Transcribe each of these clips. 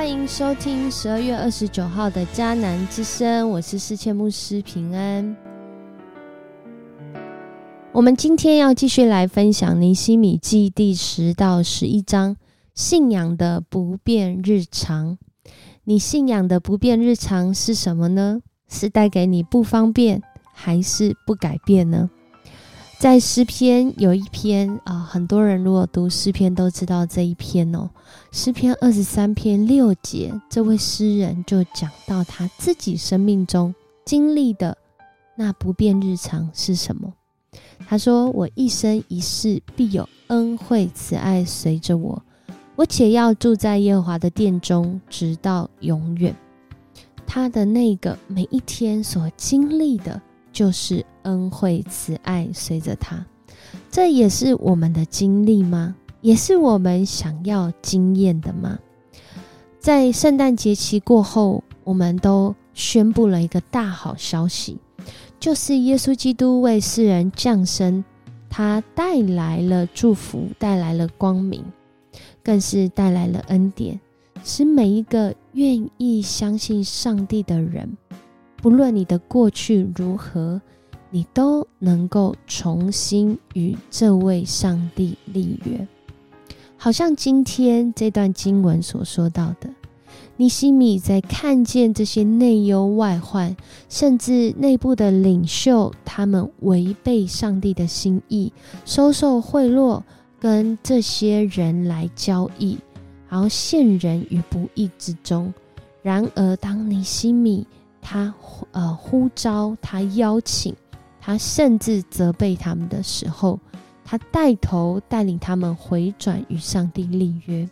欢迎收听十二月二十九号的迦南之声，我是世界牧师平安。我们今天要继续来分享尼西米记第十到十一章，信仰的不变日常。你信仰的不变日常是什么呢？是带给你不方便，还是不改变呢？在诗篇有一篇啊，很多人如果读诗篇都知道这一篇哦。诗篇二十三篇六节，这位诗人就讲到他自己生命中经历的那不变日常是什么。他说：“我一生一世必有恩惠慈爱随着我，我且要住在耶和华的殿中，直到永远。”他的那个每一天所经历的。就是恩惠慈爱随着他，这也是我们的经历吗？也是我们想要经验的吗？在圣诞节期过后，我们都宣布了一个大好消息，就是耶稣基督为世人降生，他带来了祝福，带来了光明，更是带来了恩典，使每一个愿意相信上帝的人。不论你的过去如何，你都能够重新与这位上帝立约。好像今天这段经文所说到的，尼西米在看见这些内忧外患，甚至内部的领袖他们违背上帝的心意，收受贿赂，跟这些人来交易，然后陷人于不义之中。然而，当尼西米他呃呼召，他邀请，他甚至责备他们的时候，他带头带领他们回转与上帝立约。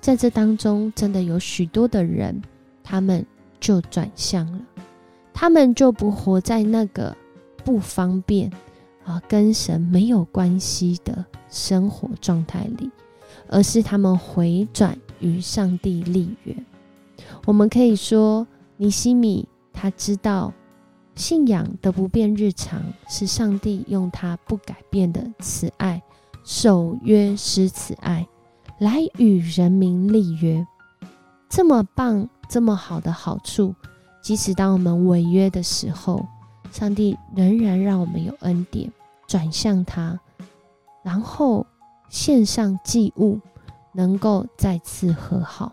在这当中，真的有许多的人，他们就转向了，他们就不活在那个不方便啊，跟神没有关系的生活状态里，而是他们回转与上帝立约。我们可以说，尼西米。他知道信仰的不变日常是上帝用他不改变的慈爱守约施慈爱来与人民立约，这么棒这么好的好处，即使当我们违约的时候，上帝仍然让我们有恩典转向他，然后献上祭物，能够再次和好。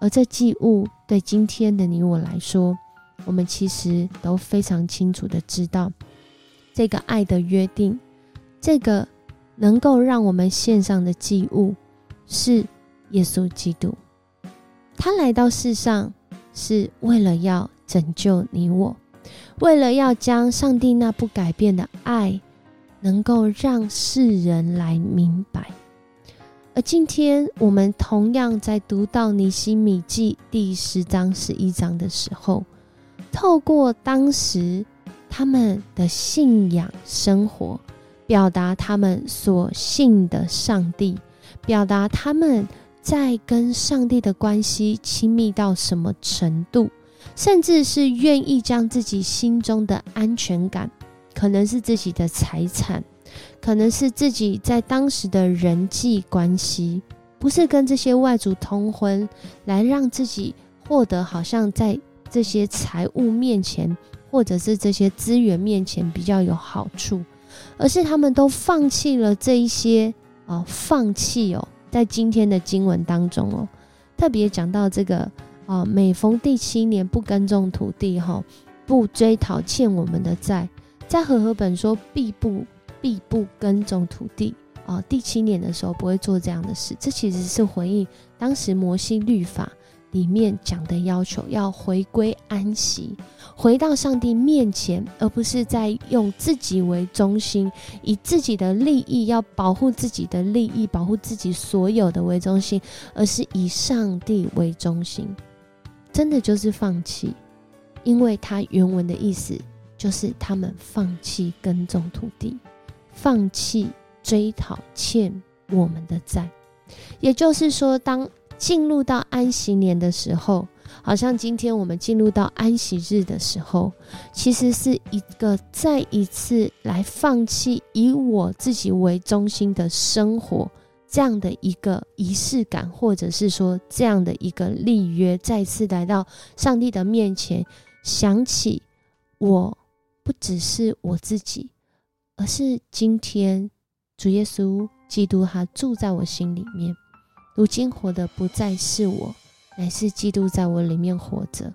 而这祭物对今天的你我来说，我们其实都非常清楚的知道，这个爱的约定，这个能够让我们献上的祭物，是耶稣基督。他来到世上是为了要拯救你我，为了要将上帝那不改变的爱，能够让世人来明白。而今天我们同样在读到尼西米记第十章十一章的时候。透过当时他们的信仰生活，表达他们所信的上帝，表达他们在跟上帝的关系亲密到什么程度，甚至是愿意将自己心中的安全感，可能是自己的财产，可能是自己在当时的人际关系，不是跟这些外族通婚，来让自己获得好像在。这些财务面前，或者是这些资源面前比较有好处，而是他们都放弃了这一些哦，放弃哦，在今天的经文当中哦，特别讲到这个啊，每逢第七年不耕种土地哈，不追讨欠我们的债，在和合本说必不必不耕种土地啊，第七年的时候不会做这样的事，这其实是回应当时摩西律法。里面讲的要求要回归安息，回到上帝面前，而不是在用自己为中心，以自己的利益要保护自己的利益，保护自己所有的为中心，而是以上帝为中心。真的就是放弃，因为他原文的意思就是他们放弃耕种土地，放弃追讨欠我们的债。也就是说，当进入到安息年的时候，好像今天我们进入到安息日的时候，其实是一个再一次来放弃以我自己为中心的生活这样的一个仪式感，或者是说这样的一个立约，再次来到上帝的面前，想起我不只是我自己，而是今天主耶稣基督他住在我心里面。如今活的不再是我，乃是基督在我里面活着。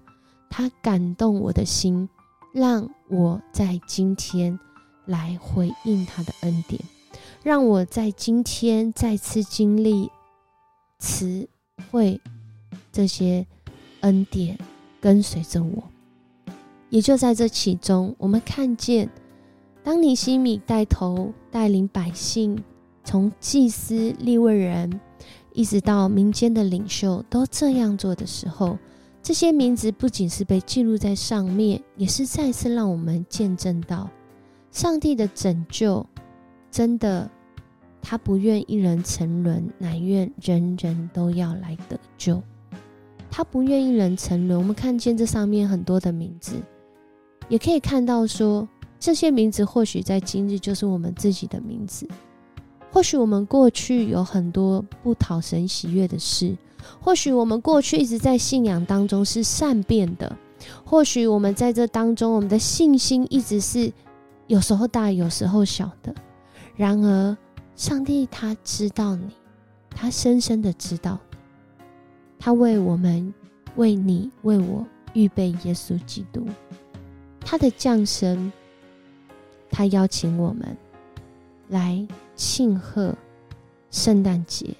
他感动我的心，让我在今天来回应他的恩典。让我在今天再次经历词汇这些恩典跟随着我，也就在这其中，我们看见，当尼西米带头带领百姓，从祭司、立位人，一直到民间的领袖都这样做的时候，这些名字不仅是被记录在上面，也是再次让我们见证到上帝的拯救。真的，他不愿一人沉沦，乃愿人人都要来得救。他不愿一人沉沦。我们看见这上面很多的名字，也可以看到说，这些名字或许在今日就是我们自己的名字。或许我们过去有很多不讨神喜悦的事，或许我们过去一直在信仰当中是善变的，或许我们在这当中，我们的信心一直是有时候大，有时候小的。然而，上帝他知道你，他深深的知道你，他为我们、为你、为我预备耶稣基督，他的降生，他邀请我们来庆贺圣诞节，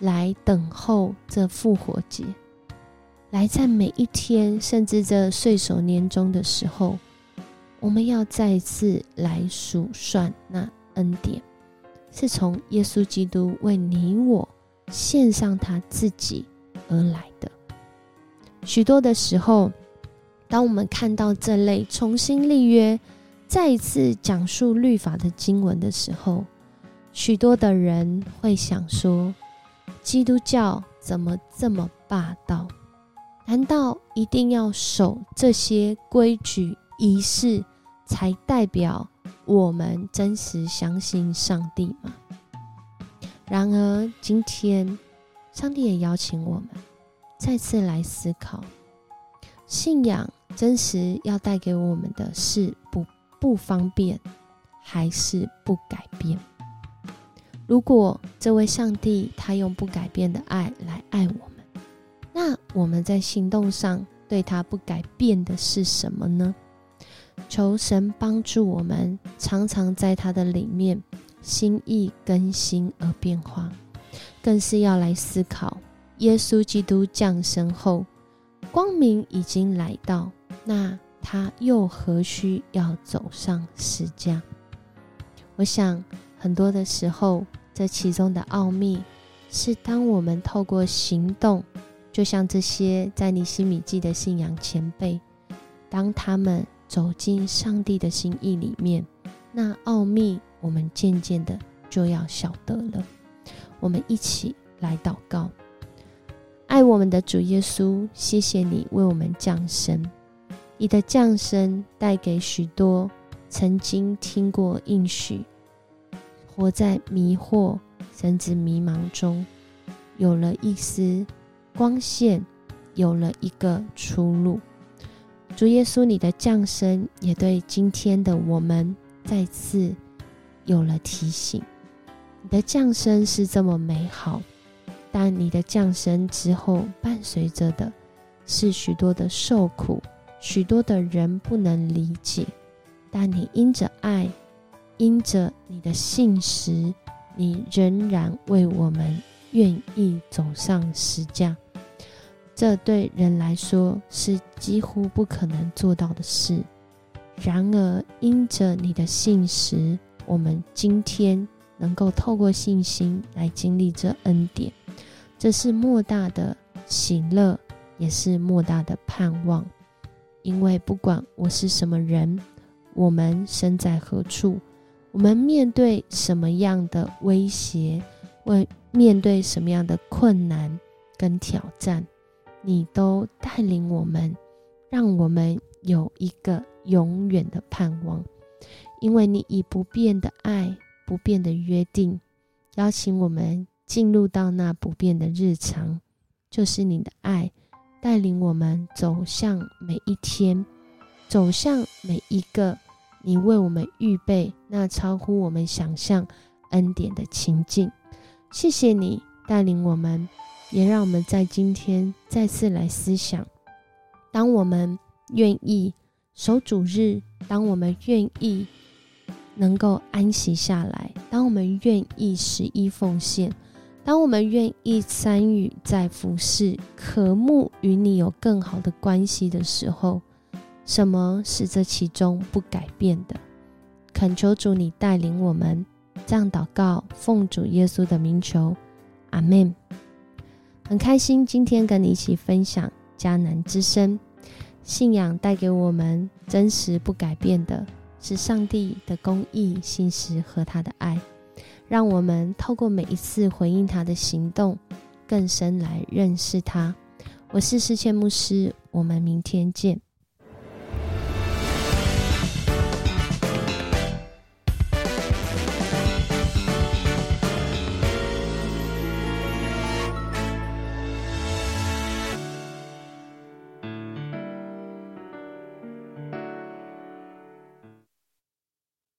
来等候这复活节，来在每一天，甚至这岁首年终的时候。我们要再次来数算那恩典，是从耶稣基督为你我献上他自己而来的。许多的时候，当我们看到这类重新立约、再一次讲述律法的经文的时候，许多的人会想说：基督教怎么这么霸道？难道一定要守这些规矩仪式？才代表我们真实相信上帝吗？然而，今天上帝也邀请我们再次来思考：信仰真实要带给我们的是不不方便，还是不改变？如果这位上帝他用不改变的爱来爱我们，那我们在行动上对他不改变的是什么呢？求神帮助我们，常常在他的里面心意更新而变化，更是要来思考：耶稣基督降生后，光明已经来到，那他又何须要走上十架？我想，很多的时候，这其中的奥秘是，当我们透过行动，就像这些在尼西米记的信仰前辈，当他们。走进上帝的心意里面，那奥秘我们渐渐的就要晓得了。我们一起来祷告：爱我们的主耶稣，谢谢你为我们降生。你的降生带给许多曾经听过应许、活在迷惑甚至迷茫中，有了一丝光线，有了一个出路。主耶稣，你的降生也对今天的我们再次有了提醒。你的降生是这么美好，但你的降生之后伴随着的是许多的受苦，许多的人不能理解。但你因着爱，因着你的信实，你仍然为我们愿意走上十架。这对人来说是几乎不可能做到的事。然而，因着你的信实，我们今天能够透过信心来经历这恩典，这是莫大的喜乐，也是莫大的盼望。因为不管我是什么人，我们身在何处，我们面对什么样的威胁，为面对什么样的困难跟挑战。你都带领我们，让我们有一个永远的盼望，因为你以不变的爱、不变的约定，邀请我们进入到那不变的日常，就是你的爱带领我们走向每一天，走向每一个你为我们预备那超乎我们想象恩典的情境。谢谢你带领我们，也让我们在今天再次来思想：当我们愿意守主日，当我们愿意。能够安息下来。当我们愿意十一奉献，当我们愿意参与在服侍、渴慕与你有更好的关系的时候，什么是这其中不改变的？恳求主你带领我们，这样祷告，奉主耶稣的名求，阿门。很开心今天跟你一起分享迦南之声，信仰带给我们真实不改变的。是上帝的公义、信实和他的爱，让我们透过每一次回应他的行动，更深来认识他。我是世谦牧师，我们明天见。